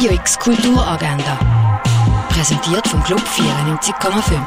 Radio X Kulturagenda. Präsentiert vom Club 94,5.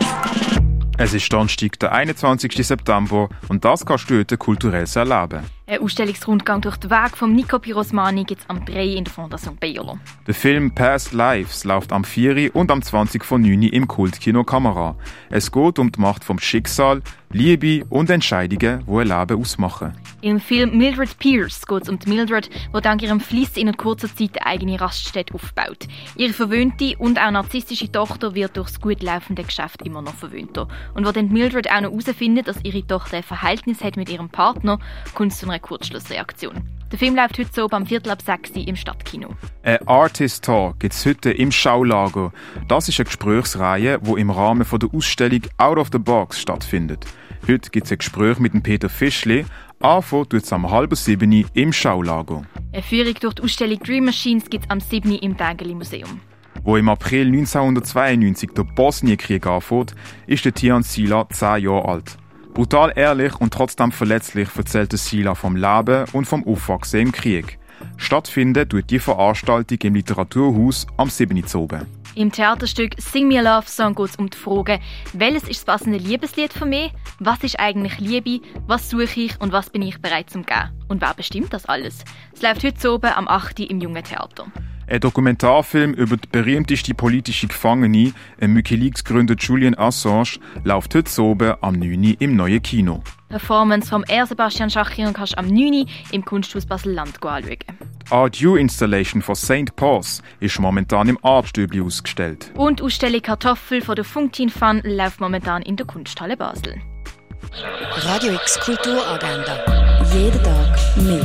Es ist Donnerstag, der 21. September und das kannst du heute kulturell erleben. Ein Ausstellungsrundgang durch den Weg von Nico Pirosmani gibt es am 3 in der Fondation Bayerlo. Der Film Past Lives läuft am 4 und am 20 von 9 im Kultkino Kamera. Es geht um die Macht vom Schicksal, Liebe und Entscheidungen, die ein Leben ausmachen. Im Film Mildred Pierce geht es um die Mildred, die dank ihrem Fliss in kurzer Zeit eine eigene Raststätte aufbaut. Ihre verwöhnte und auch narzisstische Tochter wird durch das gut laufende Geschäft immer noch verwöhnter. Und wo dann Mildred auch noch herausfindet, dass ihre Tochter ein Verhältnis hat mit ihrem Partner, kommt es zu einer Kurzschlussreaktion. Der Film läuft heute so beim Viertel ab 6 im Stadtkino. Ein Artist Talk gibt es heute im Schaulager. Das ist eine Gesprächsreihe, die im Rahmen der Ausstellung Out of the Box stattfindet. Heute gibt es ein Gespräch mit dem Peter Fischli. Anfangen tut es am halben sieben im Schaulager. Eine Führung durch die Ausstellung Dream Machines gibt es am 7 im Dägeli Museum. Wo im April 1992 der Bosnienkrieg anfängt, ist der Tian Sila 10 Jahre alt. Brutal ehrlich und trotzdem verletzlich erzählt Sila vom Leben und vom Aufwachsen im Krieg. Stattfindet tut die Veranstaltung im Literaturhaus am 7. oben. Im Theaterstück Sing Me a Love Song geht es um die Frage, welches ist das passende Liebeslied für mich? Was ist eigentlich Liebe? Was suche ich und was bin ich bereit zum geben? Und wer bestimmt das alles? Es läuft heute oben am 8. im Jungen Theater. Ein Dokumentarfilm über die berühmteste politische Gefangene, ein Wikileaks-Gründer Julian Assange, läuft heute oben am 9. im neuen Kino. Performance vom R. Sebastian Schachian kannst du am 9. im Kunsthaus Basel-Land anschauen. Die Art U Installation von St. Paul's ist momentan im Artstübli ausgestellt. Und die Ausstellung Kartoffel von der Funktin Fun läuft momentan in der Kunsthalle Basel. Radio X Kulturagenda. Jeden Tag mehr.